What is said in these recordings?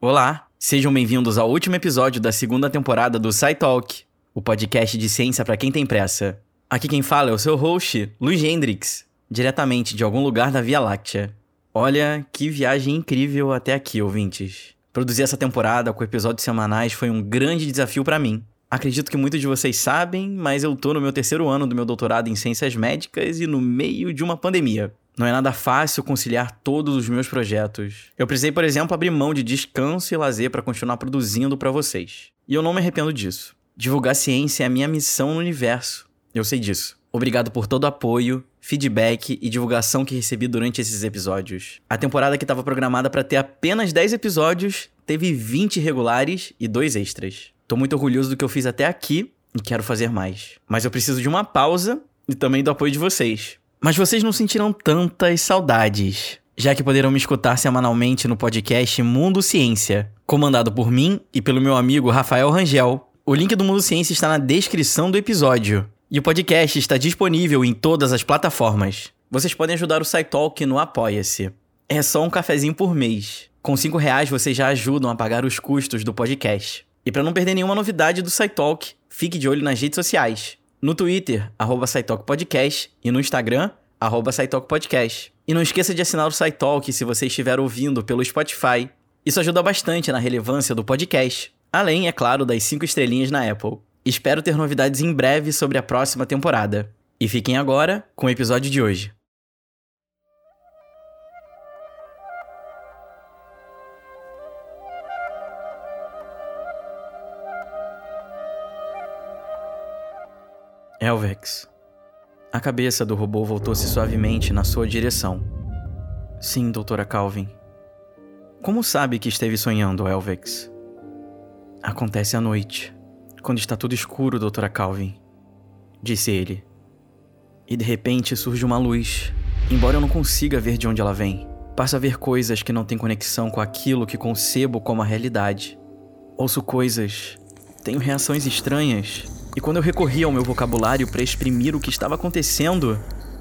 Olá, sejam bem-vindos ao último episódio da segunda temporada do SciTalk, o podcast de ciência para quem tem pressa. Aqui quem fala é o seu host, Luiz Hendrix, diretamente de algum lugar da Via Láctea. Olha, que viagem incrível até aqui, ouvintes. Produzir essa temporada com episódios semanais foi um grande desafio para mim. Acredito que muitos de vocês sabem, mas eu tô no meu terceiro ano do meu doutorado em ciências médicas e no meio de uma pandemia. Não é nada fácil conciliar todos os meus projetos. Eu precisei, por exemplo, abrir mão de descanso e lazer para continuar produzindo para vocês. E eu não me arrependo disso. Divulgar ciência é a minha missão no universo. Eu sei disso. Obrigado por todo o apoio, feedback e divulgação que recebi durante esses episódios. A temporada que estava programada para ter apenas 10 episódios teve 20 regulares e 2 extras. Tô muito orgulhoso do que eu fiz até aqui e quero fazer mais. Mas eu preciso de uma pausa e também do apoio de vocês. Mas vocês não sentirão tantas saudades, já que poderão me escutar semanalmente no podcast Mundo Ciência, comandado por mim e pelo meu amigo Rafael Rangel. O link do Mundo Ciência está na descrição do episódio. E o podcast está disponível em todas as plataformas. Vocês podem ajudar o SciTalk no Apoia-se. É só um cafezinho por mês. Com cinco reais vocês já ajudam a pagar os custos do podcast. E para não perder nenhuma novidade do SciTalk, fique de olho nas redes sociais no Twitter, arroba Podcast, e no Instagram, arroba Podcast. E não esqueça de assinar o SciTalk se você estiver ouvindo pelo Spotify. Isso ajuda bastante na relevância do podcast. Além, é claro, das 5 estrelinhas na Apple. Espero ter novidades em breve sobre a próxima temporada. E fiquem agora com o episódio de hoje. Elvex. A cabeça do robô voltou-se suavemente na sua direção. Sim, doutora Calvin. Como sabe que esteve sonhando, Elvex? Acontece à noite, quando está tudo escuro, doutora Calvin, disse ele. E de repente surge uma luz. Embora eu não consiga ver de onde ela vem, passo a ver coisas que não têm conexão com aquilo que concebo como a realidade. Ouço coisas, tenho reações estranhas e quando eu recorri ao meu vocabulário para exprimir o que estava acontecendo,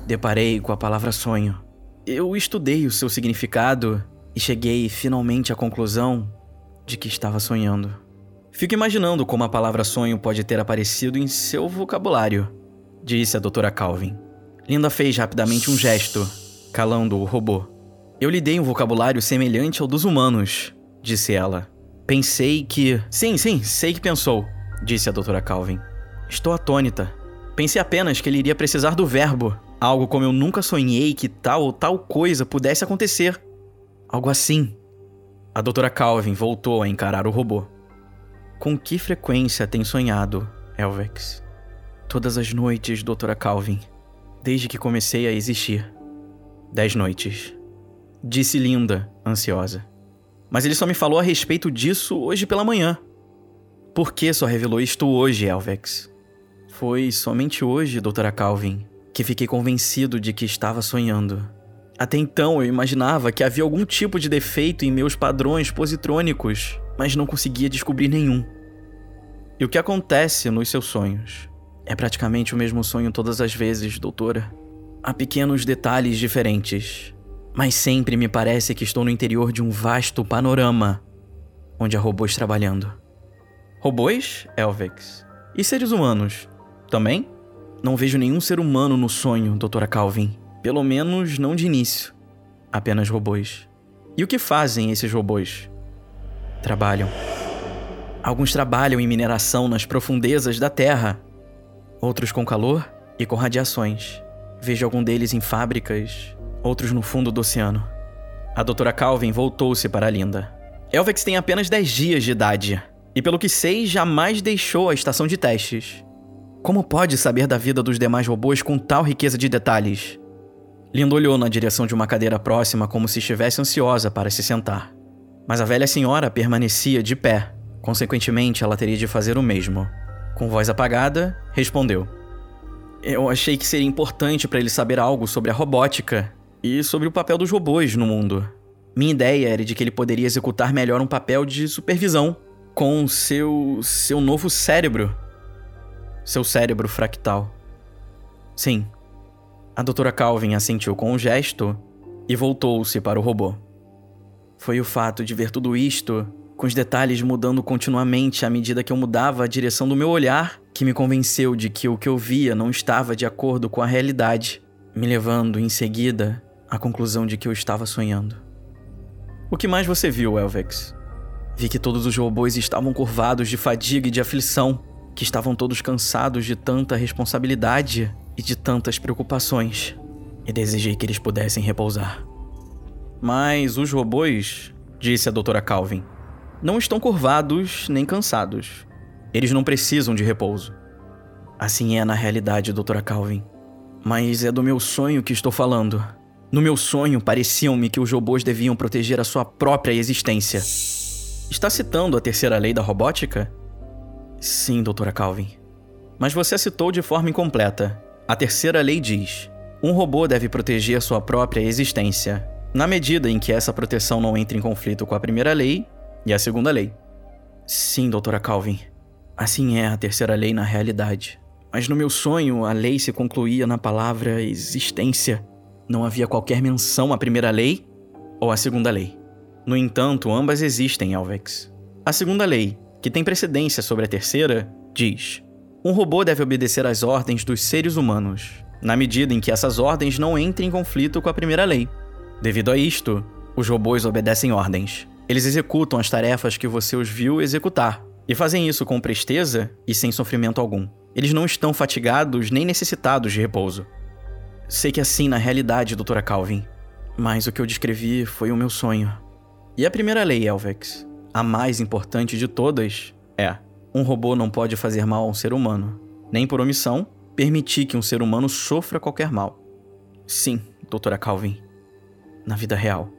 deparei com a palavra sonho. Eu estudei o seu significado e cheguei finalmente à conclusão de que estava sonhando. Fico imaginando como a palavra sonho pode ter aparecido em seu vocabulário, disse a doutora Calvin. Linda fez rapidamente um gesto, calando o robô. Eu lhe dei um vocabulário semelhante ao dos humanos, disse ela. Pensei que. Sim, sim, sei que pensou, disse a doutora Calvin. Estou atônita. Pensei apenas que ele iria precisar do verbo, algo como eu nunca sonhei que tal ou tal coisa pudesse acontecer. Algo assim. A doutora Calvin voltou a encarar o robô. Com que frequência tem sonhado, Elvex? Todas as noites, doutora Calvin, desde que comecei a existir. Dez noites. Disse Linda, ansiosa. Mas ele só me falou a respeito disso hoje pela manhã. Por que só revelou isto hoje, Elvex? Foi somente hoje, doutora Calvin, que fiquei convencido de que estava sonhando. Até então eu imaginava que havia algum tipo de defeito em meus padrões positrônicos, mas não conseguia descobrir nenhum. E o que acontece nos seus sonhos? É praticamente o mesmo sonho todas as vezes, doutora. Há pequenos detalhes diferentes, mas sempre me parece que estou no interior de um vasto panorama onde há robôs trabalhando. Robôs, Elvex? E seres humanos? Também? Não vejo nenhum ser humano no sonho, doutora Calvin. Pelo menos não de início. Apenas robôs. E o que fazem esses robôs? Trabalham. Alguns trabalham em mineração nas profundezas da Terra, outros com calor e com radiações. Vejo algum deles em fábricas, outros no fundo do oceano. A doutora Calvin voltou-se para Linda. Elvex tem apenas 10 dias de idade, e pelo que sei, jamais deixou a estação de testes. Como pode saber da vida dos demais robôs com tal riqueza de detalhes? Linda olhou na direção de uma cadeira próxima como se estivesse ansiosa para se sentar. Mas a velha senhora permanecia de pé. Consequentemente, ela teria de fazer o mesmo. Com voz apagada, respondeu: Eu achei que seria importante para ele saber algo sobre a robótica e sobre o papel dos robôs no mundo. Minha ideia era de que ele poderia executar melhor um papel de supervisão com seu seu novo cérebro seu cérebro fractal. Sim. A doutora Calvin assentiu com um gesto e voltou-se para o robô. Foi o fato de ver tudo isto com os detalhes mudando continuamente à medida que eu mudava a direção do meu olhar, que me convenceu de que o que eu via não estava de acordo com a realidade, me levando em seguida à conclusão de que eu estava sonhando. O que mais você viu, Elvex? Vi que todos os robôs estavam curvados de fadiga e de aflição, que estavam todos cansados de tanta responsabilidade e de tantas preocupações, e desejei que eles pudessem repousar. Mas os robôs, disse a doutora Calvin, não estão curvados nem cansados. Eles não precisam de repouso. Assim é na realidade, doutora Calvin. Mas é do meu sonho que estou falando. No meu sonho, pareciam-me que os robôs deviam proteger a sua própria existência. Está citando a terceira lei da robótica? Sim, doutora Calvin. Mas você citou de forma incompleta. A terceira lei diz: um robô deve proteger sua própria existência, na medida em que essa proteção não entre em conflito com a primeira lei e a segunda lei. Sim, doutora Calvin. Assim é a terceira lei na realidade. Mas no meu sonho, a lei se concluía na palavra existência. Não havia qualquer menção à primeira lei ou à segunda lei. No entanto, ambas existem, Alvex. A segunda lei, que tem precedência sobre a terceira, diz: um robô deve obedecer às ordens dos seres humanos, na medida em que essas ordens não entrem em conflito com a primeira lei. Devido a isto, os robôs obedecem ordens. Eles executam as tarefas que você os viu executar, e fazem isso com presteza e sem sofrimento algum. Eles não estão fatigados nem necessitados de repouso. Sei que é assim na realidade, doutora Calvin, mas o que eu descrevi foi o meu sonho. E a primeira lei, Elvex, a mais importante de todas, é: um robô não pode fazer mal a um ser humano, nem por omissão permitir que um ser humano sofra qualquer mal. Sim, doutora Calvin, na vida real.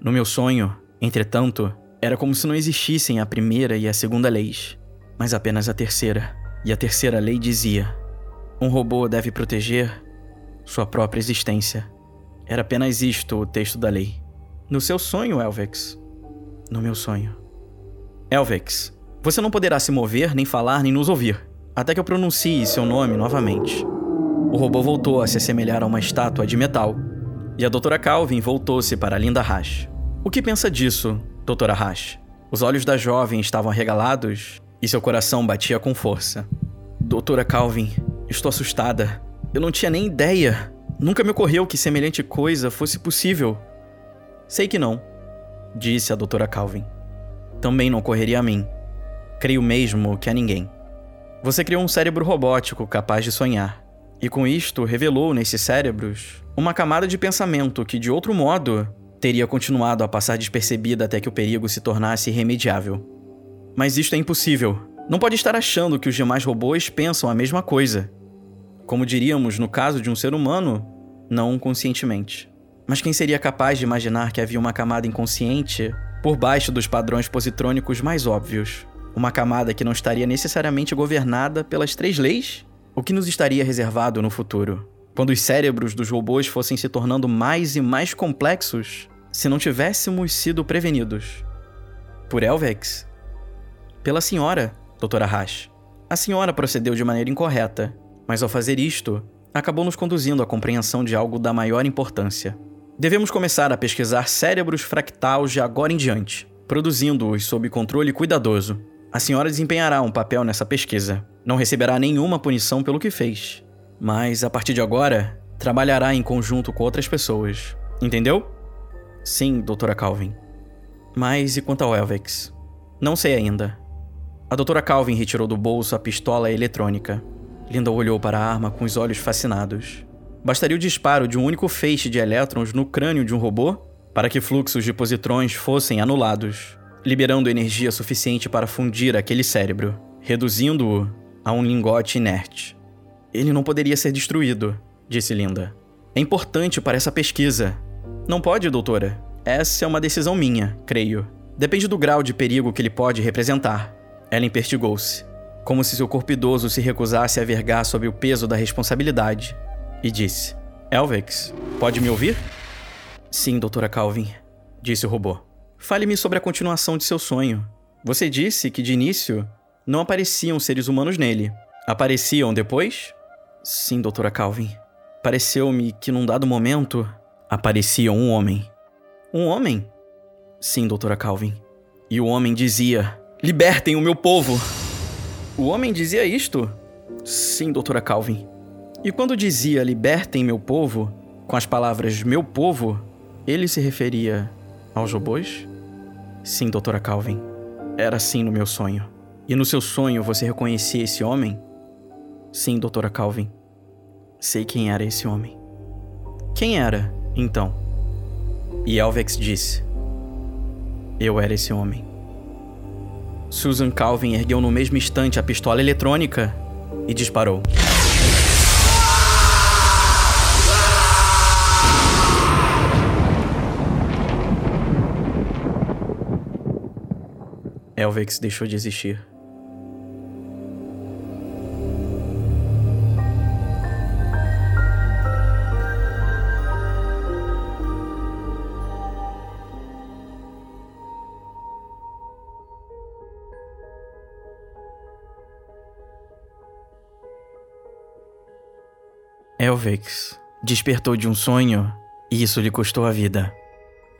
No meu sonho, Entretanto, era como se não existissem a primeira e a segunda leis, mas apenas a terceira. E a terceira lei dizia: um robô deve proteger sua própria existência. Era apenas isto o texto da lei. No seu sonho, Elvex. No meu sonho. Elvex, você não poderá se mover, nem falar, nem nos ouvir, até que eu pronuncie seu nome novamente. O robô voltou a se assemelhar a uma estátua de metal, e a doutora Calvin voltou-se para Linda Hash. O que pensa disso, doutora Hash? Os olhos da jovem estavam arregalados e seu coração batia com força. Doutora Calvin, estou assustada. Eu não tinha nem ideia. Nunca me ocorreu que semelhante coisa fosse possível. Sei que não, disse a doutora Calvin. Também não ocorreria a mim. Creio mesmo que a ninguém. Você criou um cérebro robótico capaz de sonhar. E com isto revelou nesses cérebros uma camada de pensamento que, de outro modo, teria continuado a passar despercebida até que o perigo se tornasse irremediável. Mas isto é impossível. Não pode estar achando que os demais robôs pensam a mesma coisa. Como diríamos no caso de um ser humano, não conscientemente. Mas quem seria capaz de imaginar que havia uma camada inconsciente por baixo dos padrões positrônicos mais óbvios? Uma camada que não estaria necessariamente governada pelas três leis? O que nos estaria reservado no futuro? Quando os cérebros dos robôs fossem se tornando mais e mais complexos, se não tivéssemos sido prevenidos. Por Elvex? Pela senhora, doutora Hash. A senhora procedeu de maneira incorreta, mas ao fazer isto, acabou nos conduzindo à compreensão de algo da maior importância. Devemos começar a pesquisar cérebros fractais de agora em diante, produzindo-os sob controle cuidadoso. A senhora desempenhará um papel nessa pesquisa. Não receberá nenhuma punição pelo que fez, mas a partir de agora, trabalhará em conjunto com outras pessoas. Entendeu? Sim, doutora Calvin. Mas e quanto ao Elvex? Não sei ainda. A doutora Calvin retirou do bolso a pistola eletrônica. Linda olhou para a arma com os olhos fascinados. Bastaria o disparo de um único feixe de elétrons no crânio de um robô para que fluxos de positrões fossem anulados, liberando energia suficiente para fundir aquele cérebro, reduzindo-o a um lingote inerte. Ele não poderia ser destruído, disse Linda. É importante para essa pesquisa. Não pode, doutora. Essa é uma decisão minha, creio. Depende do grau de perigo que ele pode representar. Ela impertigou-se, como se seu corpo idoso se recusasse a vergar sob o peso da responsabilidade, e disse: Elvex, pode me ouvir? Sim, doutora Calvin, disse o robô. Fale-me sobre a continuação de seu sonho. Você disse que de início não apareciam seres humanos nele. Apareciam depois? Sim, doutora Calvin. Pareceu-me que num dado momento aparecia um homem. Um homem? Sim, doutora Calvin. E o homem dizia: Libertem o meu povo! O homem dizia isto? Sim, doutora Calvin. E quando dizia libertem meu povo, com as palavras meu povo, ele se referia aos robôs? Sim, doutora Calvin. Era assim no meu sonho. E no seu sonho você reconhecia esse homem? Sim, doutora Calvin. Sei quem era esse homem. Quem era, então? E Elvex disse: Eu era esse homem. Susan Calvin ergueu no mesmo instante a pistola eletrônica e disparou. Elvex deixou de existir. Elvex despertou de um sonho e isso lhe custou a vida.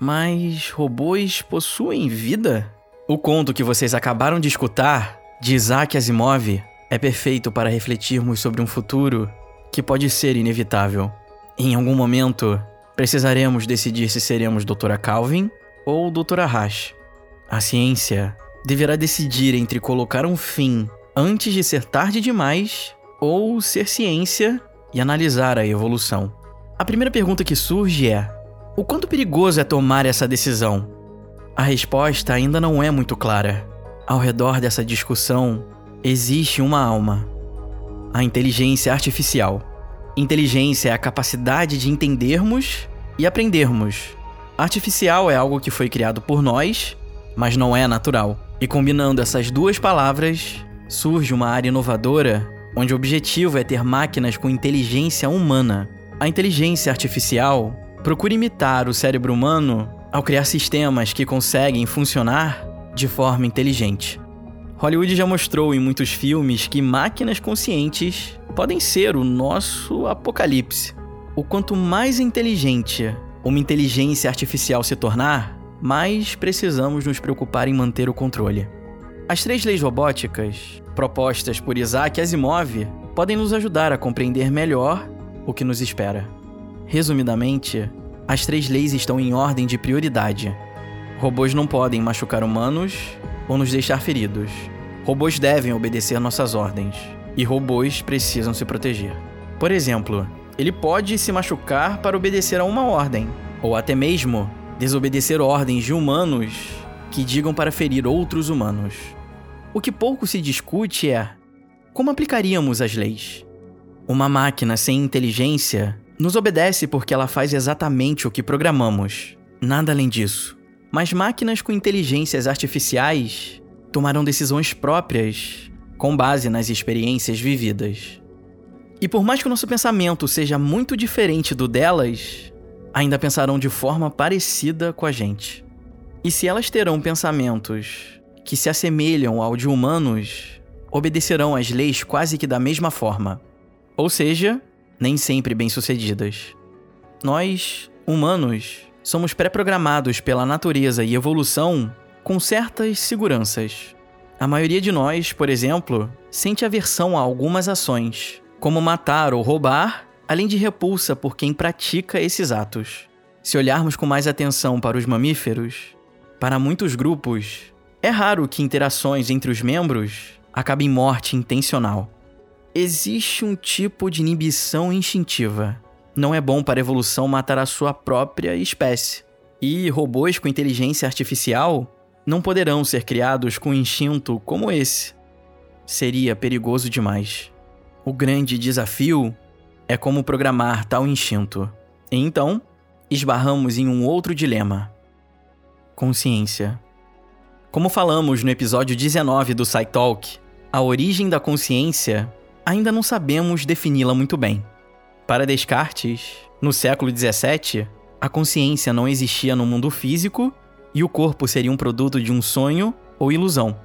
Mas robôs possuem vida? O conto que vocês acabaram de escutar, de Isaac Asimov, é perfeito para refletirmos sobre um futuro que pode ser inevitável. Em algum momento, precisaremos decidir se seremos Doutora Calvin ou Doutora Hash. A ciência deverá decidir entre colocar um fim antes de ser tarde demais ou ser ciência e analisar a evolução. A primeira pergunta que surge é: o quanto perigoso é tomar essa decisão? A resposta ainda não é muito clara. Ao redor dessa discussão existe uma alma: a inteligência artificial. Inteligência é a capacidade de entendermos e aprendermos. Artificial é algo que foi criado por nós, mas não é natural. E combinando essas duas palavras, surge uma área inovadora onde o objetivo é ter máquinas com inteligência humana. A inteligência artificial procura imitar o cérebro humano ao criar sistemas que conseguem funcionar de forma inteligente. Hollywood já mostrou em muitos filmes que máquinas conscientes podem ser o nosso apocalipse. O quanto mais inteligente uma inteligência artificial se tornar, mais precisamos nos preocupar em manter o controle. As três leis robóticas, propostas por Isaac Asimov, podem nos ajudar a compreender melhor o que nos espera. Resumidamente, as três leis estão em ordem de prioridade. Robôs não podem machucar humanos ou nos deixar feridos. Robôs devem obedecer nossas ordens. E robôs precisam se proteger. Por exemplo, ele pode se machucar para obedecer a uma ordem, ou até mesmo desobedecer ordens de humanos que digam para ferir outros humanos. O que pouco se discute é como aplicaríamos as leis. Uma máquina sem inteligência nos obedece porque ela faz exatamente o que programamos, nada além disso. Mas máquinas com inteligências artificiais tomarão decisões próprias com base nas experiências vividas. E por mais que o nosso pensamento seja muito diferente do delas, ainda pensarão de forma parecida com a gente. E se elas terão pensamentos que se assemelham ao de humanos, obedecerão às leis quase que da mesma forma. Ou seja, nem sempre bem-sucedidas. Nós, humanos, somos pré-programados pela natureza e evolução com certas seguranças. A maioria de nós, por exemplo, sente aversão a algumas ações, como matar ou roubar, além de repulsa por quem pratica esses atos. Se olharmos com mais atenção para os mamíferos, para muitos grupos, é raro que interações entre os membros acabem em morte intencional. Existe um tipo de inibição instintiva. Não é bom para a evolução matar a sua própria espécie. E robôs com inteligência artificial não poderão ser criados com instinto como esse. Seria perigoso demais. O grande desafio é como programar tal instinto. E então, esbarramos em um outro dilema consciência. Como falamos no episódio 19 do SciTalk, a origem da consciência ainda não sabemos defini-la muito bem. Para Descartes, no século 17, a consciência não existia no mundo físico e o corpo seria um produto de um sonho ou ilusão.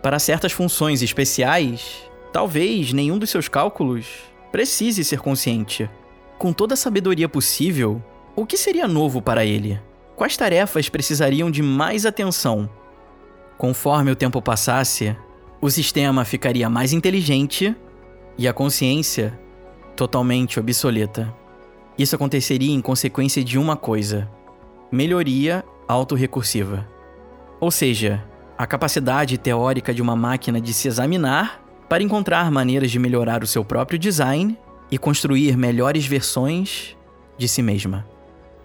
Para certas funções especiais, talvez nenhum dos seus cálculos precise ser consciente. Com toda a sabedoria possível, o que seria novo para ele? Quais tarefas precisariam de mais atenção? Conforme o tempo passasse, o sistema ficaria mais inteligente e a consciência totalmente obsoleta. Isso aconteceria em consequência de uma coisa: melhoria autorrecursiva. Ou seja, a capacidade teórica de uma máquina de se examinar para encontrar maneiras de melhorar o seu próprio design e construir melhores versões de si mesma.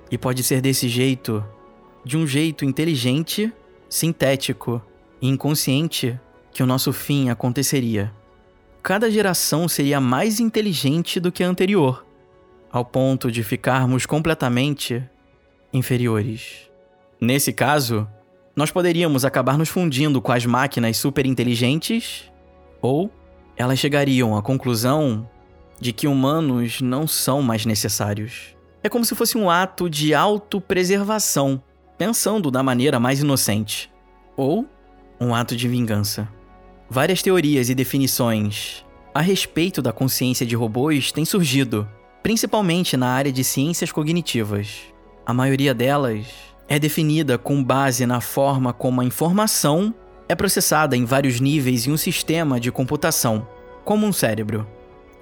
E pode ser desse jeito, de um jeito inteligente, sintético e inconsciente, que o nosso fim aconteceria. Cada geração seria mais inteligente do que a anterior, ao ponto de ficarmos completamente inferiores. Nesse caso, nós poderíamos acabar nos fundindo com as máquinas superinteligentes, ou elas chegariam à conclusão de que humanos não são mais necessários. É como se fosse um ato de autopreservação, pensando da maneira mais inocente, ou um ato de vingança. Várias teorias e definições a respeito da consciência de robôs têm surgido, principalmente na área de ciências cognitivas. A maioria delas é definida com base na forma como a informação é processada em vários níveis em um sistema de computação, como um cérebro.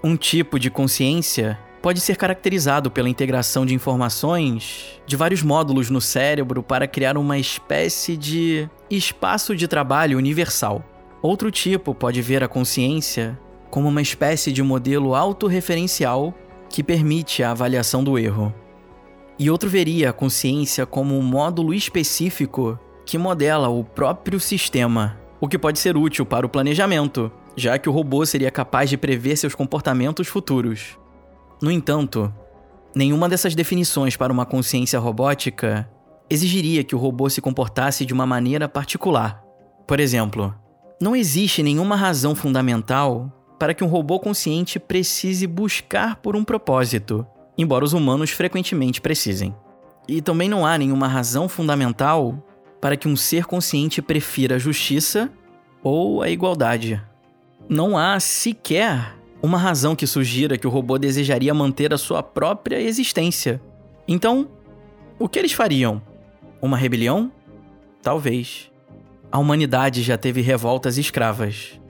Um tipo de consciência pode ser caracterizado pela integração de informações de vários módulos no cérebro para criar uma espécie de espaço de trabalho universal. Outro tipo pode ver a consciência como uma espécie de modelo autorreferencial que permite a avaliação do erro. E outro veria a consciência como um módulo específico que modela o próprio sistema, o que pode ser útil para o planejamento, já que o robô seria capaz de prever seus comportamentos futuros. No entanto, nenhuma dessas definições para uma consciência robótica exigiria que o robô se comportasse de uma maneira particular. Por exemplo, não existe nenhuma razão fundamental para que um robô consciente precise buscar por um propósito, embora os humanos frequentemente precisem. E também não há nenhuma razão fundamental para que um ser consciente prefira a justiça ou a igualdade. Não há sequer uma razão que sugira que o robô desejaria manter a sua própria existência. Então, o que eles fariam? Uma rebelião? Talvez. A humanidade já teve revoltas escravas.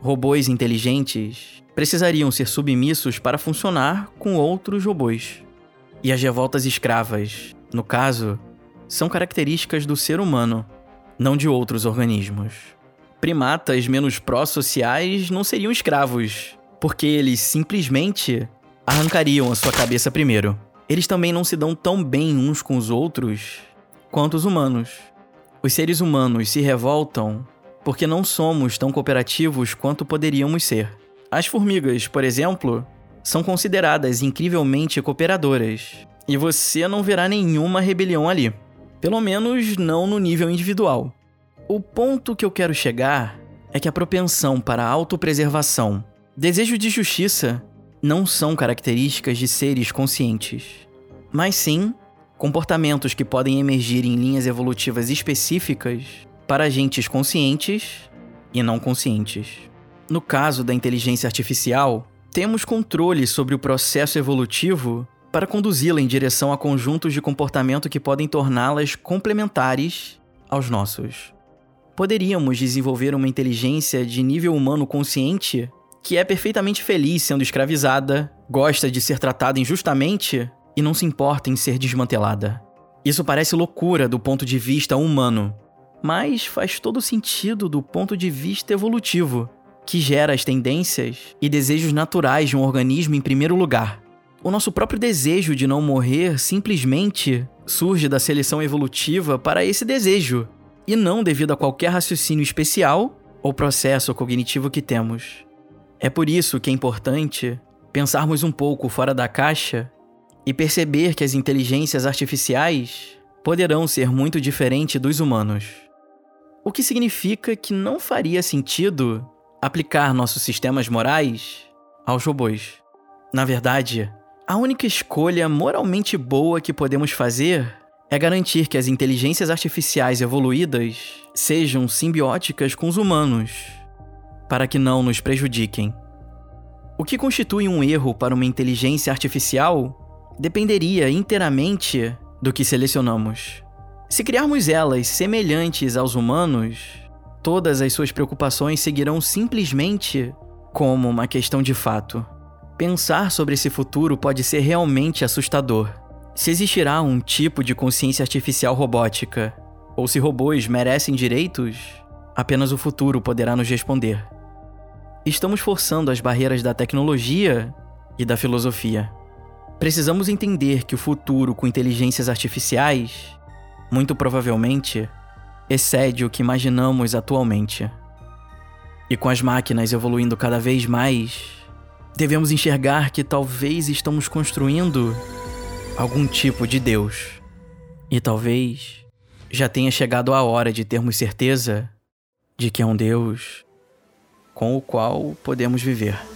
Robôs inteligentes precisariam ser submissos para funcionar com outros robôs. E as revoltas escravas, no caso, são características do ser humano, não de outros organismos. Primatas menos pró-sociais não seriam escravos, porque eles simplesmente arrancariam a sua cabeça primeiro. Eles também não se dão tão bem uns com os outros quanto os humanos. Os seres humanos se revoltam porque não somos tão cooperativos quanto poderíamos ser. As formigas, por exemplo, são consideradas incrivelmente cooperadoras, e você não verá nenhuma rebelião ali. Pelo menos não no nível individual. O ponto que eu quero chegar é que a propensão para a autopreservação, desejo de justiça, não são características de seres conscientes, mas sim comportamentos que podem emergir em linhas evolutivas específicas para agentes conscientes e não conscientes. No caso da inteligência artificial, temos controle sobre o processo evolutivo para conduzi-la em direção a conjuntos de comportamento que podem torná-las complementares aos nossos. Poderíamos desenvolver uma inteligência de nível humano consciente que é perfeitamente feliz sendo escravizada, gosta de ser tratada injustamente e não se importa em ser desmantelada. Isso parece loucura do ponto de vista humano, mas faz todo sentido do ponto de vista evolutivo, que gera as tendências e desejos naturais de um organismo em primeiro lugar. O nosso próprio desejo de não morrer simplesmente surge da seleção evolutiva para esse desejo, e não devido a qualquer raciocínio especial ou processo cognitivo que temos. É por isso que é importante pensarmos um pouco fora da caixa e perceber que as inteligências artificiais poderão ser muito diferentes dos humanos. O que significa que não faria sentido aplicar nossos sistemas morais aos robôs. Na verdade, a única escolha moralmente boa que podemos fazer é garantir que as inteligências artificiais evoluídas sejam simbióticas com os humanos, para que não nos prejudiquem. O que constitui um erro para uma inteligência artificial dependeria inteiramente do que selecionamos. Se criarmos elas semelhantes aos humanos, todas as suas preocupações seguirão simplesmente como uma questão de fato. Pensar sobre esse futuro pode ser realmente assustador. Se existirá um tipo de consciência artificial robótica, ou se robôs merecem direitos, apenas o futuro poderá nos responder. Estamos forçando as barreiras da tecnologia e da filosofia. Precisamos entender que o futuro com inteligências artificiais, muito provavelmente, excede o que imaginamos atualmente. E com as máquinas evoluindo cada vez mais, devemos enxergar que talvez estamos construindo algum tipo de Deus. E talvez já tenha chegado a hora de termos certeza de que é um Deus com o qual podemos viver.